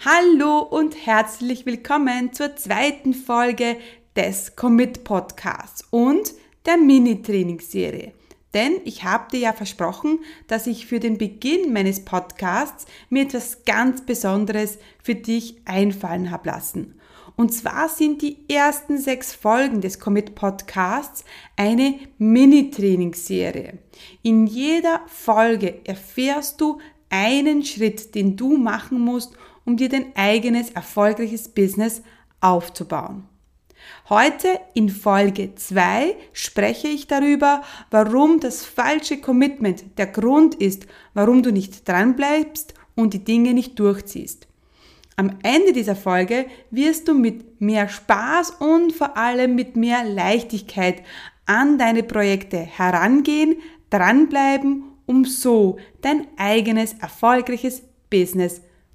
Hallo und herzlich willkommen zur zweiten Folge des Commit Podcasts und der Mini-Trainingsserie. Denn ich habe dir ja versprochen, dass ich für den Beginn meines Podcasts mir etwas ganz Besonderes für dich einfallen habe lassen. Und zwar sind die ersten sechs Folgen des Commit Podcasts eine Mini-Trainingsserie. In jeder Folge erfährst du einen Schritt, den du machen musst, um dir dein eigenes erfolgreiches Business aufzubauen. Heute in Folge 2 spreche ich darüber, warum das falsche Commitment der Grund ist, warum du nicht dranbleibst und die Dinge nicht durchziehst. Am Ende dieser Folge wirst du mit mehr Spaß und vor allem mit mehr Leichtigkeit an deine Projekte herangehen, dranbleiben, um so dein eigenes erfolgreiches Business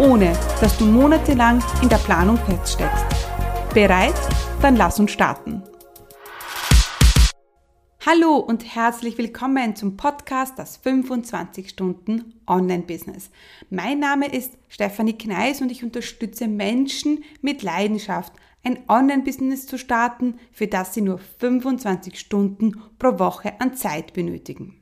ohne dass du monatelang in der Planung feststeckst. Bereit? Dann lass uns starten. Hallo und herzlich willkommen zum Podcast Das 25 Stunden Online-Business. Mein Name ist Stefanie Kneis und ich unterstütze Menschen mit Leidenschaft, ein Online-Business zu starten, für das sie nur 25 Stunden pro Woche an Zeit benötigen.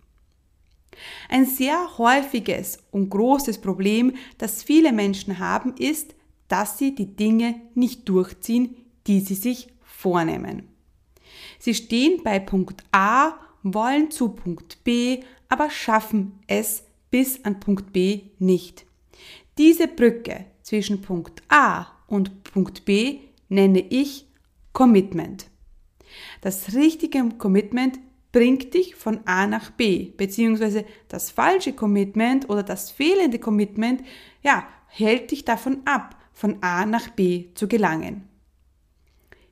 Ein sehr häufiges und großes Problem, das viele Menschen haben, ist, dass sie die Dinge nicht durchziehen, die sie sich vornehmen. Sie stehen bei Punkt A, wollen zu Punkt B, aber schaffen es bis an Punkt B nicht. Diese Brücke zwischen Punkt A und Punkt B nenne ich Commitment. Das richtige Commitment bringt dich von A nach B, beziehungsweise das falsche Commitment oder das fehlende Commitment, ja, hält dich davon ab, von A nach B zu gelangen.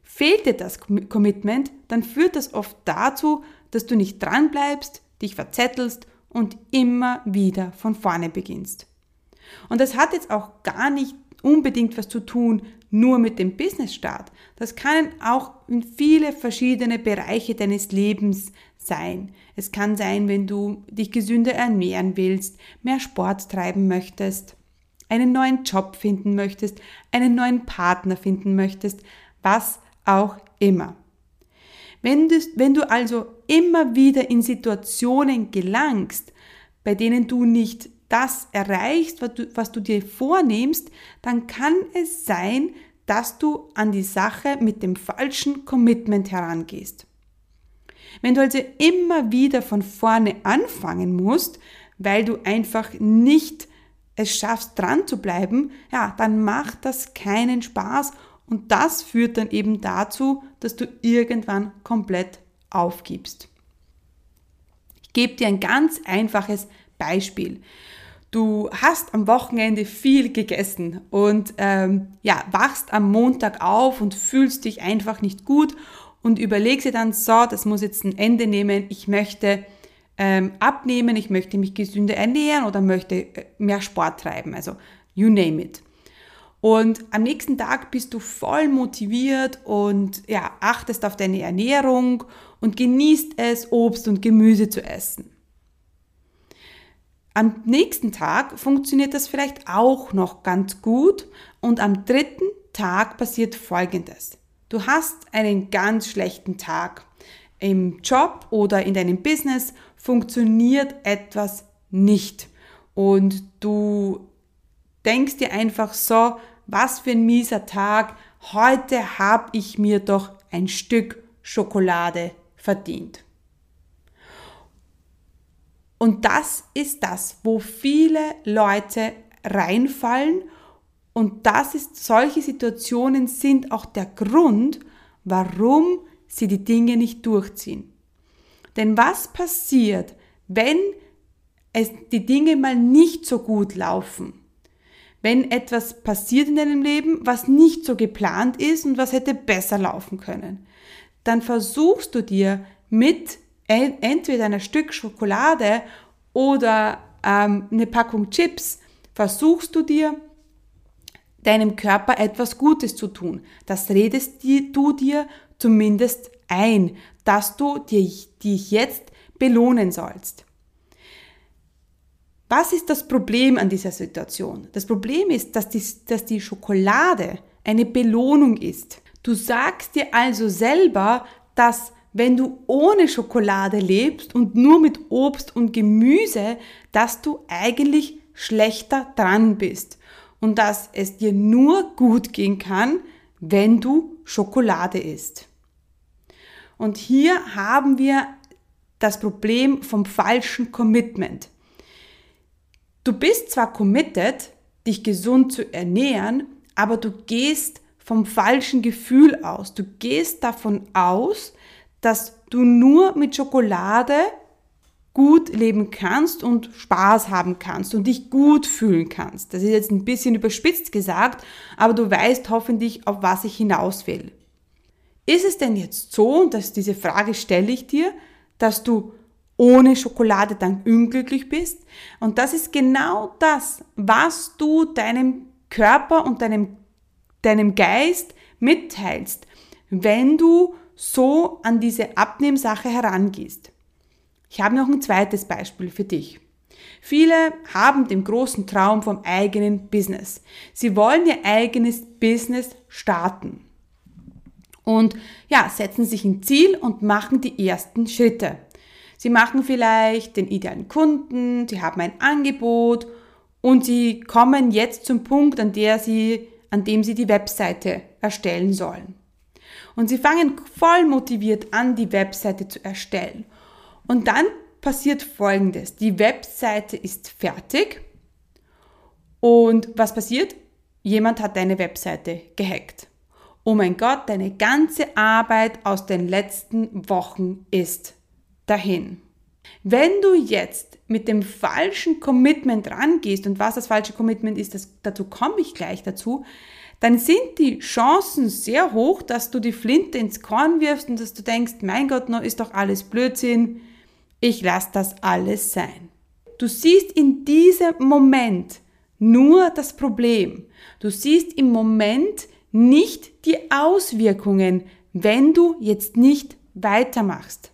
Fehlt dir das Commitment, dann führt das oft dazu, dass du nicht dran bleibst, dich verzettelst und immer wieder von vorne beginnst. Und das hat jetzt auch gar nicht unbedingt was zu tun nur mit dem Business-Start. Das kann auch in viele verschiedene Bereiche deines Lebens sein. Es kann sein, wenn du dich gesünder ernähren willst, mehr Sport treiben möchtest, einen neuen Job finden möchtest, einen neuen Partner finden möchtest, was auch immer. Wenn du, wenn du also immer wieder in Situationen gelangst, bei denen du nicht das erreichst, was du, was du dir vornimmst, dann kann es sein, dass du an die Sache mit dem falschen Commitment herangehst. Wenn du also immer wieder von vorne anfangen musst, weil du einfach nicht es schaffst, dran zu bleiben, ja, dann macht das keinen Spaß und das führt dann eben dazu, dass du irgendwann komplett aufgibst. Ich gebe dir ein ganz einfaches Beispiel. Du hast am Wochenende viel gegessen und ähm, ja, wachst am Montag auf und fühlst dich einfach nicht gut und überlegst dir dann, so, das muss jetzt ein Ende nehmen, ich möchte ähm, abnehmen, ich möchte mich gesünder ernähren oder möchte äh, mehr Sport treiben, also you name it. Und am nächsten Tag bist du voll motiviert und ja, achtest auf deine Ernährung und genießt es, Obst und Gemüse zu essen. Am nächsten Tag funktioniert das vielleicht auch noch ganz gut und am dritten Tag passiert Folgendes. Du hast einen ganz schlechten Tag. Im Job oder in deinem Business funktioniert etwas nicht und du denkst dir einfach so, was für ein mieser Tag, heute habe ich mir doch ein Stück Schokolade verdient. Und das ist das, wo viele Leute reinfallen. Und das ist, solche Situationen sind auch der Grund, warum sie die Dinge nicht durchziehen. Denn was passiert, wenn es die Dinge mal nicht so gut laufen? wenn etwas passiert in deinem Leben, was nicht so geplant ist und was hätte besser laufen können. Dann versuchst du dir mit entweder einer Stück Schokolade oder ähm, eine Packung Chips, versuchst du dir deinem Körper etwas Gutes zu tun. Das redest du dir zumindest ein, dass du dich jetzt belohnen sollst. Was ist das Problem an dieser Situation? Das Problem ist, dass die, dass die Schokolade eine Belohnung ist. Du sagst dir also selber, dass wenn du ohne Schokolade lebst und nur mit Obst und Gemüse, dass du eigentlich schlechter dran bist und dass es dir nur gut gehen kann, wenn du Schokolade isst. Und hier haben wir das Problem vom falschen Commitment. Du bist zwar committed, dich gesund zu ernähren, aber du gehst vom falschen Gefühl aus. Du gehst davon aus, dass du nur mit Schokolade gut leben kannst und Spaß haben kannst und dich gut fühlen kannst. Das ist jetzt ein bisschen überspitzt gesagt, aber du weißt hoffentlich, auf was ich hinaus will. Ist es denn jetzt so, und dass diese Frage stelle ich dir, dass du ohne Schokolade dann unglücklich bist? Und das ist genau das, was du deinem Körper und deinem, deinem Geist mitteilst, wenn du so an diese Abnehmsache herangehst. Ich habe noch ein zweites Beispiel für dich. Viele haben den großen Traum vom eigenen Business. Sie wollen ihr eigenes Business starten. Und ja, setzen sich ein Ziel und machen die ersten Schritte. Sie machen vielleicht den idealen Kunden, sie haben ein Angebot und sie kommen jetzt zum Punkt, an, der sie, an dem sie die Webseite erstellen sollen. Und sie fangen voll motiviert an, die Webseite zu erstellen. Und dann passiert Folgendes. Die Webseite ist fertig. Und was passiert? Jemand hat deine Webseite gehackt. Oh mein Gott, deine ganze Arbeit aus den letzten Wochen ist dahin. Wenn du jetzt mit dem falschen Commitment rangehst und was das falsche Commitment ist, das, dazu komme ich gleich dazu, dann sind die Chancen sehr hoch, dass du die Flinte ins Korn wirfst und dass du denkst, mein Gott, no, ist doch alles Blödsinn, ich lasse das alles sein. Du siehst in diesem Moment nur das Problem. Du siehst im Moment nicht die Auswirkungen, wenn du jetzt nicht weitermachst.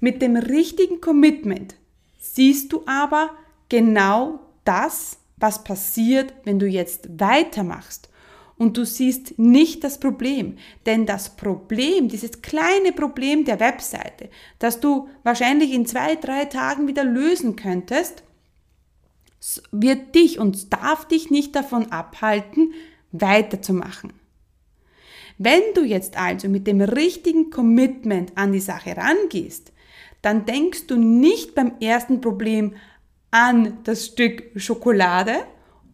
Mit dem richtigen Commitment siehst du aber genau das, was passiert, wenn du jetzt weitermachst und du siehst nicht das Problem. Denn das Problem, dieses kleine Problem der Webseite, das du wahrscheinlich in zwei, drei Tagen wieder lösen könntest, wird dich und darf dich nicht davon abhalten, weiterzumachen. Wenn du jetzt also mit dem richtigen Commitment an die Sache rangehst, dann denkst du nicht beim ersten Problem an das Stück Schokolade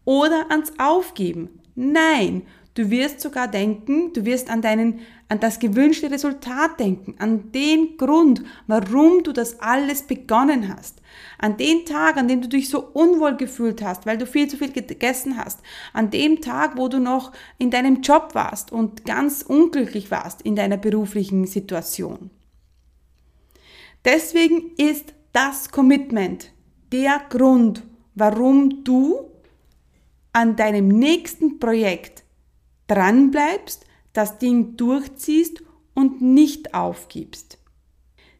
oder ans Aufgeben. Nein, du wirst sogar denken, du wirst an deinen, an das gewünschte Resultat denken, an den Grund, warum du das alles begonnen hast. An den Tag, an dem du dich so unwohl gefühlt hast, weil du viel zu viel gegessen hast. An dem Tag, wo du noch in deinem Job warst und ganz unglücklich warst in deiner beruflichen Situation. Deswegen ist das Commitment der Grund, warum du an deinem nächsten Projekt dranbleibst, das Ding durchziehst und nicht aufgibst.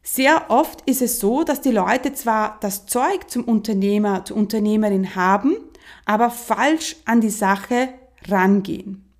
Sehr oft ist es so, dass die Leute zwar das Zeug zum Unternehmer, zur Unternehmerin haben, aber falsch an die Sache rangehen.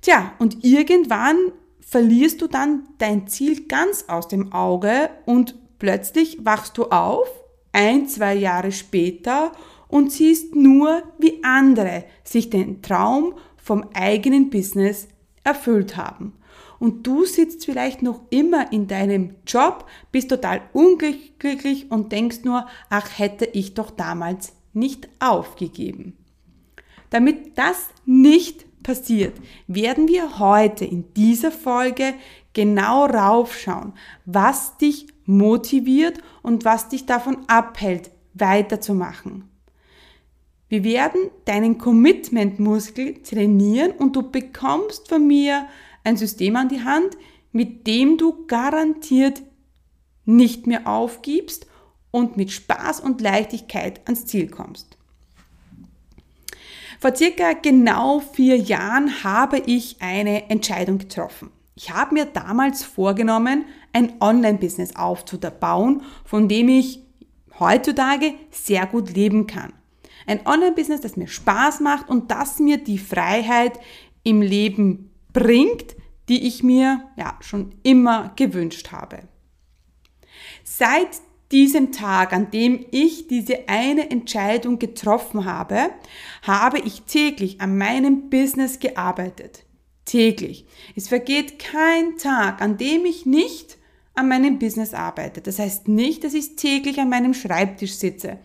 Tja, und irgendwann verlierst du dann dein Ziel ganz aus dem Auge und plötzlich wachst du auf, ein, zwei Jahre später und siehst nur, wie andere sich den Traum vom eigenen Business erfüllt haben. Und du sitzt vielleicht noch immer in deinem Job, bist total unglücklich und denkst nur, ach hätte ich doch damals nicht aufgegeben. Damit das nicht passiert, werden wir heute in dieser Folge genau raufschauen, was dich motiviert und was dich davon abhält, weiterzumachen. Wir werden deinen Commitment-Muskel trainieren und du bekommst von mir ein System an die Hand, mit dem du garantiert nicht mehr aufgibst und mit Spaß und Leichtigkeit ans Ziel kommst. Vor circa genau vier Jahren habe ich eine Entscheidung getroffen. Ich habe mir damals vorgenommen, ein Online-Business aufzubauen, von dem ich heutzutage sehr gut leben kann. Ein Online-Business, das mir Spaß macht und das mir die Freiheit im Leben bringt, die ich mir ja schon immer gewünscht habe. Seit diesem Tag, an dem ich diese eine Entscheidung getroffen habe, habe ich täglich an meinem Business gearbeitet. Täglich. Es vergeht kein Tag, an dem ich nicht an meinem Business arbeite. Das heißt nicht, dass ich täglich an meinem Schreibtisch sitze.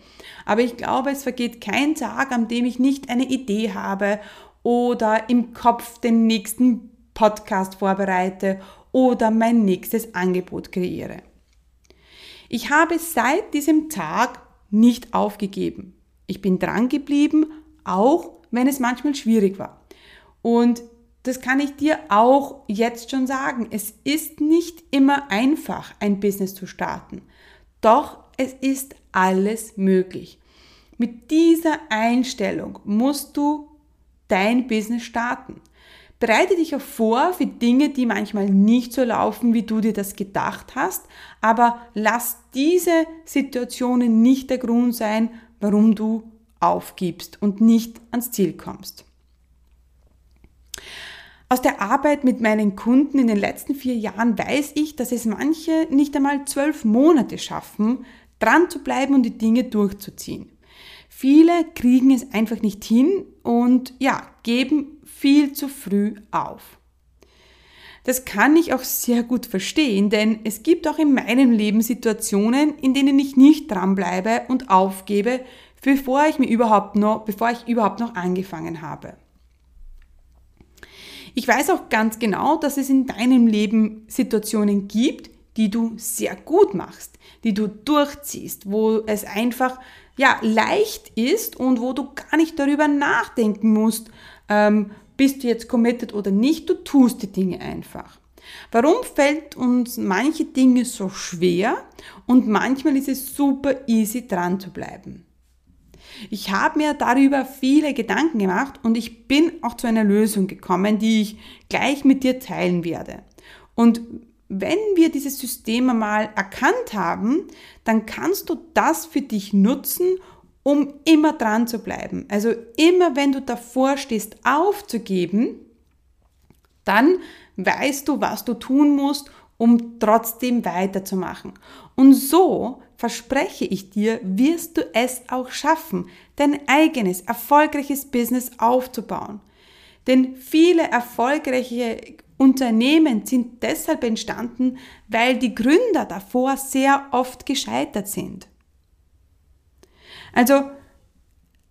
Aber ich glaube, es vergeht kein Tag, an dem ich nicht eine Idee habe oder im Kopf den nächsten Podcast vorbereite oder mein nächstes Angebot kreiere. Ich habe seit diesem Tag nicht aufgegeben. Ich bin dran geblieben, auch wenn es manchmal schwierig war. Und das kann ich dir auch jetzt schon sagen. Es ist nicht immer einfach, ein Business zu starten. Doch es ist alles möglich. Mit dieser Einstellung musst du dein Business starten. Bereite dich auch vor für Dinge, die manchmal nicht so laufen, wie du dir das gedacht hast, aber lass diese Situationen nicht der Grund sein, warum du aufgibst und nicht ans Ziel kommst. Aus der Arbeit mit meinen Kunden in den letzten vier Jahren weiß ich, dass es manche nicht einmal zwölf Monate schaffen, dran zu bleiben und die Dinge durchzuziehen. Viele kriegen es einfach nicht hin und ja, geben viel zu früh auf. Das kann ich auch sehr gut verstehen, denn es gibt auch in meinem Leben Situationen, in denen ich nicht dranbleibe und aufgebe, bevor ich mir überhaupt noch, bevor ich überhaupt noch angefangen habe. Ich weiß auch ganz genau, dass es in deinem Leben Situationen gibt, die du sehr gut machst, die du durchziehst, wo es einfach ja leicht ist und wo du gar nicht darüber nachdenken musst, ähm, bist du jetzt committed oder nicht, du tust die Dinge einfach. Warum fällt uns manche Dinge so schwer und manchmal ist es super easy dran zu bleiben? Ich habe mir darüber viele Gedanken gemacht und ich bin auch zu einer Lösung gekommen, die ich gleich mit dir teilen werde. Und wenn wir dieses System einmal erkannt haben, dann kannst du das für dich nutzen, um immer dran zu bleiben. Also immer wenn du davor stehst, aufzugeben, dann weißt du, was du tun musst, um trotzdem weiterzumachen. Und so, verspreche ich dir, wirst du es auch schaffen, dein eigenes, erfolgreiches Business aufzubauen. Denn viele erfolgreiche Unternehmen sind deshalb entstanden, weil die Gründer davor sehr oft gescheitert sind. Also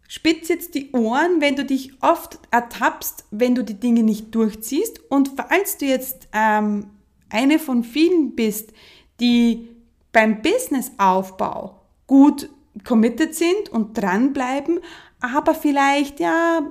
spitz jetzt die Ohren, wenn du dich oft ertappst, wenn du die Dinge nicht durchziehst. Und falls du jetzt ähm, eine von vielen bist, die beim Businessaufbau gut committed sind und dranbleiben, aber vielleicht ja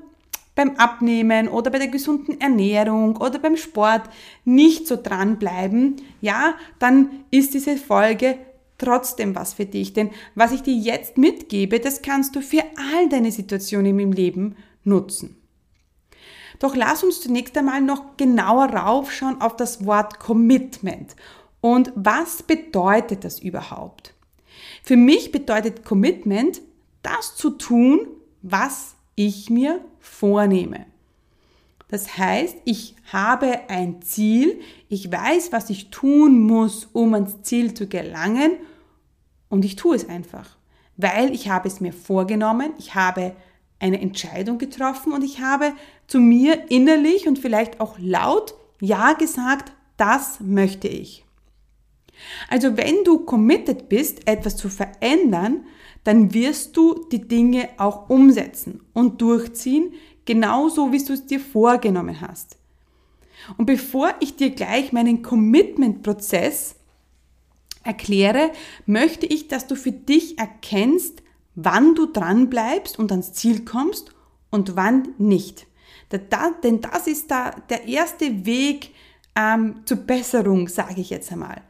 beim Abnehmen oder bei der gesunden Ernährung oder beim Sport nicht so dranbleiben, ja, dann ist diese Folge trotzdem was für dich. Denn was ich dir jetzt mitgebe, das kannst du für all deine Situationen im Leben nutzen. Doch lass uns zunächst einmal noch genauer raufschauen auf das Wort Commitment. Und was bedeutet das überhaupt? Für mich bedeutet Commitment, das zu tun, was ich mir vornehme. Das heißt, ich habe ein Ziel, ich weiß, was ich tun muss, um ans Ziel zu gelangen und ich tue es einfach, weil ich habe es mir vorgenommen, ich habe eine Entscheidung getroffen und ich habe zu mir innerlich und vielleicht auch laut Ja gesagt, das möchte ich. Also wenn du committed bist, etwas zu verändern, dann wirst du die Dinge auch umsetzen und durchziehen, genauso wie du es dir vorgenommen hast. Und bevor ich dir gleich meinen Commitment-Prozess erkläre, möchte ich, dass du für dich erkennst, wann du dran bleibst und ans Ziel kommst und wann nicht. Denn das ist da der erste Weg ähm, zur Besserung, sage ich jetzt einmal.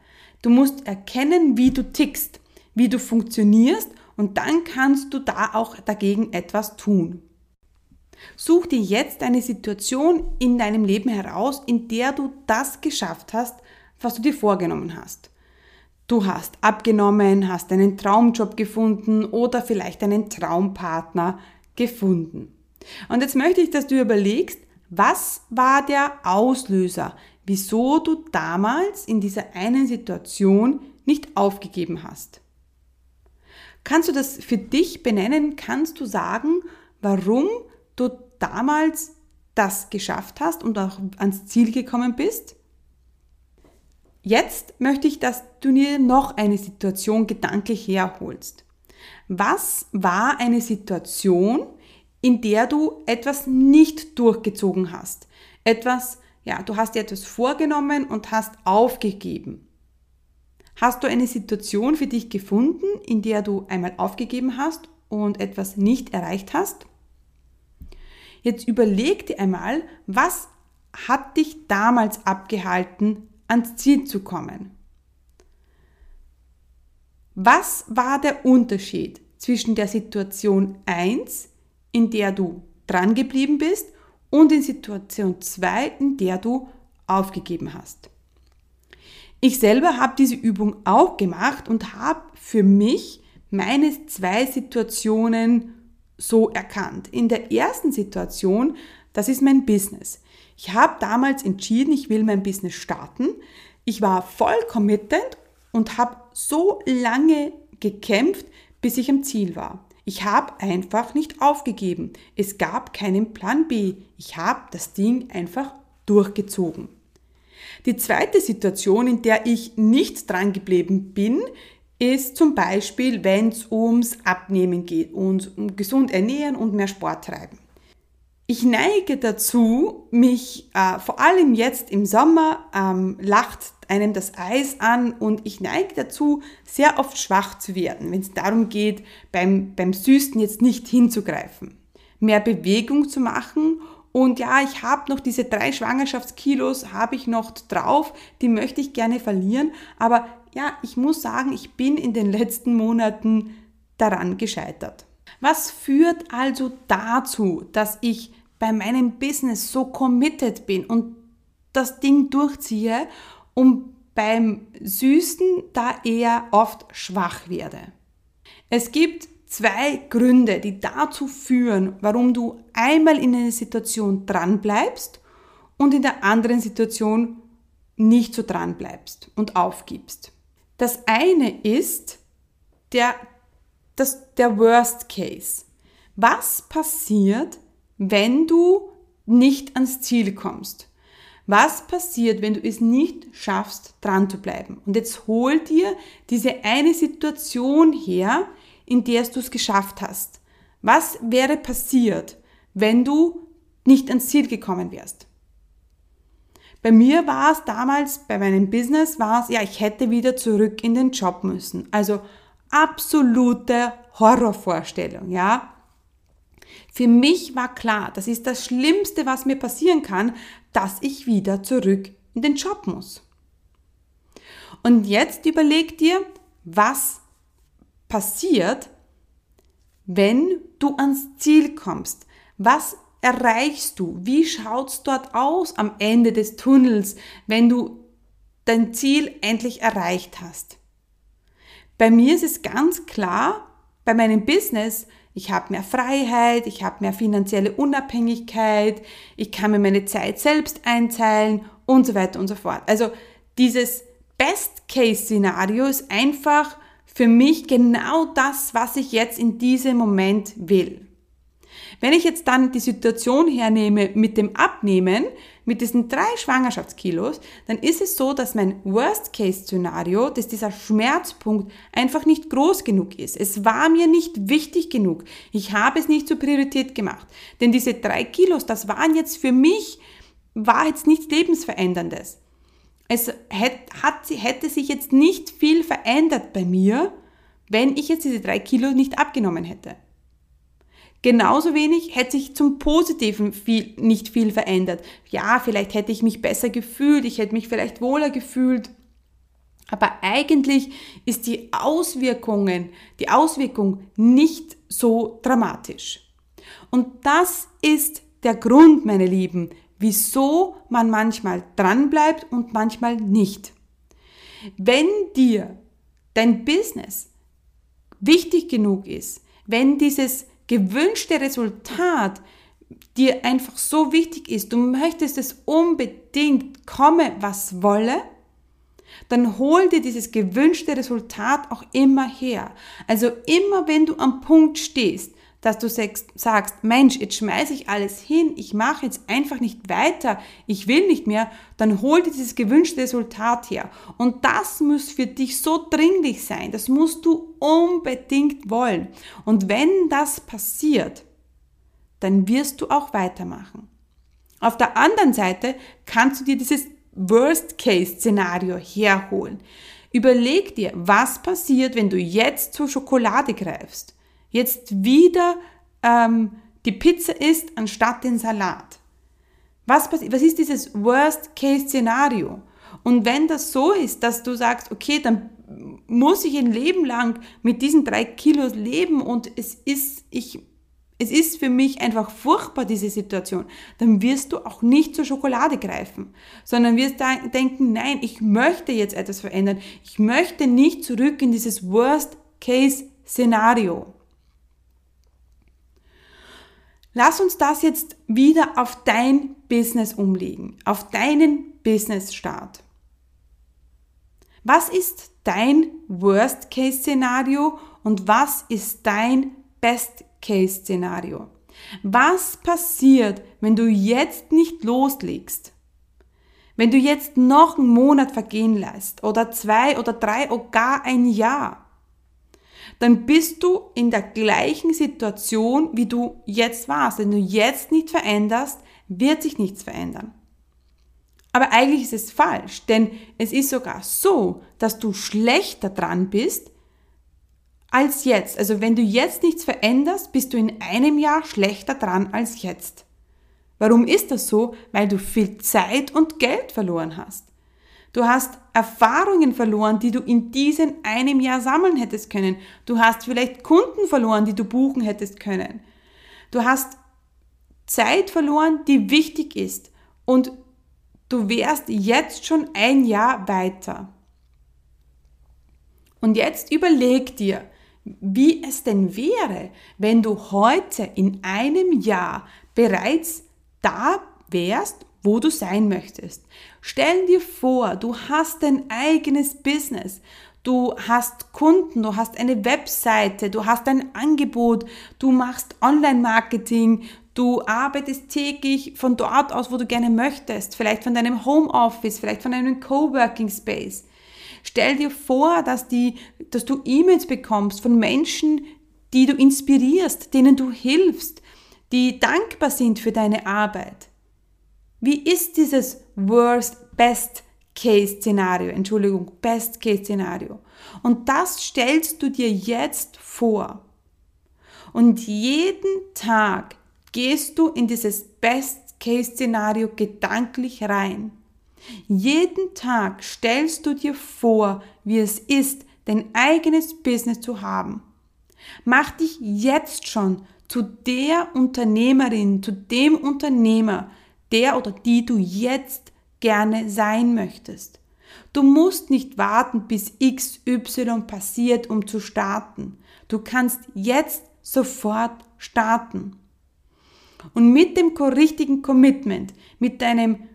Du musst erkennen, wie du tickst, wie du funktionierst und dann kannst du da auch dagegen etwas tun. Such dir jetzt eine Situation in deinem Leben heraus, in der du das geschafft hast, was du dir vorgenommen hast. Du hast abgenommen, hast einen Traumjob gefunden oder vielleicht einen Traumpartner gefunden. Und jetzt möchte ich, dass du überlegst, was war der Auslöser, wieso du damals in dieser einen Situation nicht aufgegeben hast. Kannst du das für dich benennen? Kannst du sagen, warum du damals das geschafft hast und auch ans Ziel gekommen bist? Jetzt möchte ich, dass du dir noch eine Situation gedanklich herholst. Was war eine Situation, in der du etwas nicht durchgezogen hast? Etwas, ja, du hast dir etwas vorgenommen und hast aufgegeben. Hast du eine Situation für dich gefunden, in der du einmal aufgegeben hast und etwas nicht erreicht hast? Jetzt überleg dir einmal, was hat dich damals abgehalten, ans Ziel zu kommen? Was war der Unterschied zwischen der Situation 1, in der du dran geblieben bist, und in Situation 2, in der du aufgegeben hast? Ich selber habe diese Übung auch gemacht und habe für mich meine zwei Situationen so erkannt. In der ersten Situation, das ist mein Business. Ich habe damals entschieden, ich will mein Business starten. Ich war voll committed und habe so lange gekämpft, bis ich am Ziel war. Ich habe einfach nicht aufgegeben. Es gab keinen Plan B. Ich habe das Ding einfach durchgezogen. Die zweite Situation, in der ich nicht dran geblieben bin, ist zum Beispiel, wenn es ums Abnehmen geht und um gesund ernähren und mehr Sport treiben. Ich neige dazu, mich äh, vor allem jetzt im Sommer ähm, lacht einem das Eis an und ich neige dazu, sehr oft schwach zu werden, wenn es darum geht, beim, beim Süßen jetzt nicht hinzugreifen, mehr Bewegung zu machen und ja, ich habe noch diese drei Schwangerschaftskilos, habe ich noch drauf, die möchte ich gerne verlieren, aber ja, ich muss sagen, ich bin in den letzten Monaten daran gescheitert. Was führt also dazu, dass ich bei meinem Business so committed bin und das Ding durchziehe und beim Süßen da eher oft schwach werde? Es gibt zwei Gründe, die dazu führen, warum du einmal in einer Situation dran bleibst und in der anderen Situation nicht so dran bleibst und aufgibst. Das eine ist der, das, der Worst Case. Was passiert, wenn du nicht ans Ziel kommst? Was passiert, wenn du es nicht schaffst, dran zu bleiben? Und jetzt hol dir diese eine Situation her, in der du es geschafft hast. Was wäre passiert, wenn du nicht ans Ziel gekommen wärst? Bei mir war es damals, bei meinem Business war es, ja, ich hätte wieder zurück in den Job müssen. Also absolute Horrorvorstellung, ja. Für mich war klar, das ist das Schlimmste, was mir passieren kann, dass ich wieder zurück in den Job muss. Und jetzt überleg dir, was passiert, wenn du ans Ziel kommst. Was erreichst du? Wie schaut's dort aus am Ende des Tunnels, wenn du dein Ziel endlich erreicht hast? Bei mir ist es ganz klar, bei meinem Business, ich habe mehr Freiheit, ich habe mehr finanzielle Unabhängigkeit, ich kann mir meine Zeit selbst einteilen und so weiter und so fort. Also dieses Best-Case-Szenario ist einfach für mich genau das, was ich jetzt in diesem Moment will. Wenn ich jetzt dann die Situation hernehme mit dem Abnehmen, mit diesen drei Schwangerschaftskilos, dann ist es so, dass mein Worst-Case-Szenario, dass dieser Schmerzpunkt einfach nicht groß genug ist. Es war mir nicht wichtig genug. Ich habe es nicht zur Priorität gemacht. Denn diese drei Kilos, das waren jetzt für mich, war jetzt nichts Lebensveränderndes. Es hätte, hätte sich jetzt nicht viel verändert bei mir, wenn ich jetzt diese drei Kilo nicht abgenommen hätte. Genauso wenig hätte sich zum Positiven viel, nicht viel verändert. Ja, vielleicht hätte ich mich besser gefühlt, ich hätte mich vielleicht wohler gefühlt. Aber eigentlich ist die Auswirkungen, die Auswirkung nicht so dramatisch. Und das ist der Grund, meine Lieben, wieso man manchmal dranbleibt und manchmal nicht. Wenn dir dein Business wichtig genug ist, wenn dieses gewünschte Resultat dir einfach so wichtig ist, du möchtest es unbedingt komme, was wolle, dann hol dir dieses gewünschte Resultat auch immer her. Also immer wenn du am Punkt stehst, dass du sagst, Mensch, jetzt schmeiße ich alles hin, ich mache jetzt einfach nicht weiter, ich will nicht mehr, dann hol dir dieses gewünschte Resultat her. Und das muss für dich so dringlich sein, das musst du unbedingt wollen. Und wenn das passiert, dann wirst du auch weitermachen. Auf der anderen Seite kannst du dir dieses Worst-Case-Szenario herholen. Überleg dir, was passiert, wenn du jetzt zur Schokolade greifst jetzt wieder ähm, die Pizza isst anstatt den Salat. Was, was ist dieses Worst-Case-Szenario? Und wenn das so ist, dass du sagst, okay, dann muss ich ein Leben lang mit diesen drei Kilos leben und es ist, ich, es ist für mich einfach furchtbar, diese Situation, dann wirst du auch nicht zur Schokolade greifen, sondern wirst denken, nein, ich möchte jetzt etwas verändern. Ich möchte nicht zurück in dieses Worst-Case-Szenario. Lass uns das jetzt wieder auf dein Business umlegen, auf deinen Business-Start. Was ist dein Worst-Case-Szenario und was ist dein Best-Case-Szenario? Was passiert, wenn du jetzt nicht loslegst? Wenn du jetzt noch einen Monat vergehen lässt oder zwei oder drei oder gar ein Jahr? Dann bist du in der gleichen Situation, wie du jetzt warst. Wenn du jetzt nicht veränderst, wird sich nichts verändern. Aber eigentlich ist es falsch, denn es ist sogar so, dass du schlechter dran bist als jetzt. Also wenn du jetzt nichts veränderst, bist du in einem Jahr schlechter dran als jetzt. Warum ist das so? Weil du viel Zeit und Geld verloren hast. Du hast Erfahrungen verloren, die du in diesem einem Jahr sammeln hättest können. Du hast vielleicht Kunden verloren, die du buchen hättest können. Du hast Zeit verloren, die wichtig ist. Und du wärst jetzt schon ein Jahr weiter. Und jetzt überleg dir, wie es denn wäre, wenn du heute in einem Jahr bereits da wärst, wo du sein möchtest. Stell dir vor, du hast dein eigenes Business. Du hast Kunden, du hast eine Webseite, du hast ein Angebot, du machst Online-Marketing, du arbeitest täglich von dort aus, wo du gerne möchtest, vielleicht von deinem Homeoffice, vielleicht von einem Coworking Space. Stell dir vor, dass, die, dass du E-Mails bekommst von Menschen, die du inspirierst, denen du hilfst, die dankbar sind für deine Arbeit. Wie ist dieses Worst Best Case Szenario? Entschuldigung, Best Case Szenario. Und das stellst du dir jetzt vor. Und jeden Tag gehst du in dieses Best Case Szenario gedanklich rein. Jeden Tag stellst du dir vor, wie es ist, dein eigenes Business zu haben. Mach dich jetzt schon zu der Unternehmerin, zu dem Unternehmer, der oder die du jetzt gerne sein möchtest. Du musst nicht warten, bis XY passiert, um zu starten. Du kannst jetzt sofort starten. Und mit dem richtigen Commitment, mit deinem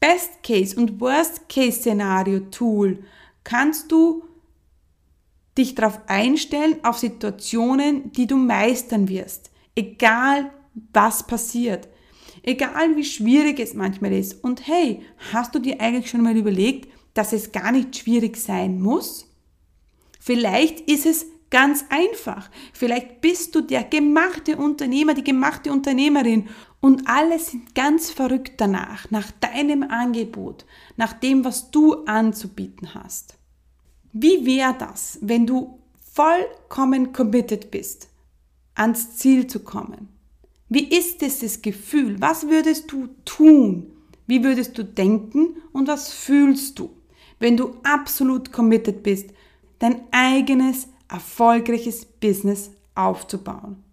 Best Case und Worst Case Szenario Tool kannst du dich darauf einstellen, auf Situationen, die du meistern wirst. Egal was passiert. Egal wie schwierig es manchmal ist. Und hey, hast du dir eigentlich schon mal überlegt, dass es gar nicht schwierig sein muss? Vielleicht ist es ganz einfach. Vielleicht bist du der gemachte Unternehmer, die gemachte Unternehmerin und alle sind ganz verrückt danach, nach deinem Angebot, nach dem, was du anzubieten hast. Wie wäre das, wenn du vollkommen committed bist, ans Ziel zu kommen, wie ist es das Gefühl? Was würdest du tun? Wie würdest du denken und was fühlst du, wenn du absolut committed bist, dein eigenes erfolgreiches Business aufzubauen?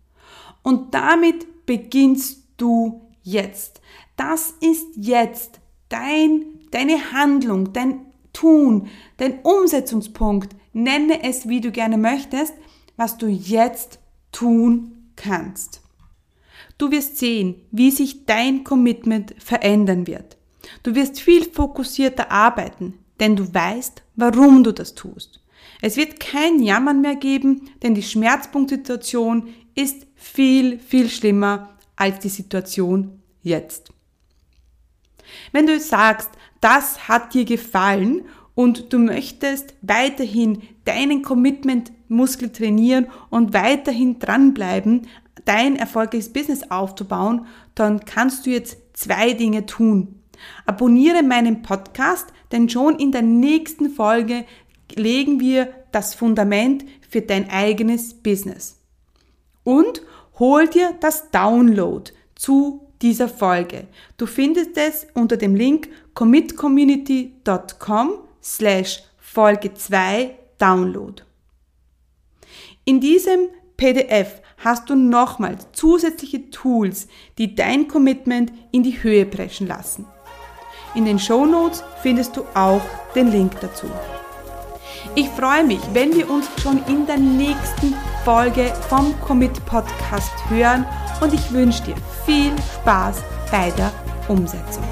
Und damit beginnst du jetzt. Das ist jetzt dein, deine Handlung, dein Tun, dein Umsetzungspunkt. Nenne es, wie du gerne möchtest, was du jetzt tun kannst. Du wirst sehen, wie sich dein Commitment verändern wird. Du wirst viel fokussierter arbeiten, denn du weißt, warum du das tust. Es wird kein Jammern mehr geben, denn die Schmerzpunktsituation ist viel, viel schlimmer als die Situation jetzt. Wenn du sagst, das hat dir gefallen und du möchtest weiterhin deinen Commitment-Muskel trainieren und weiterhin dranbleiben dein erfolgreiches Business aufzubauen, dann kannst du jetzt zwei Dinge tun. Abonniere meinen Podcast, denn schon in der nächsten Folge legen wir das Fundament für dein eigenes Business. Und hol dir das Download zu dieser Folge. Du findest es unter dem Link commitcommunity.com slash Folge 2 Download. In diesem PDF hast du nochmals zusätzliche Tools, die dein Commitment in die Höhe preschen lassen. In den Show Notes findest du auch den Link dazu. Ich freue mich, wenn wir uns schon in der nächsten Folge vom Commit Podcast hören und ich wünsche dir viel Spaß bei der Umsetzung.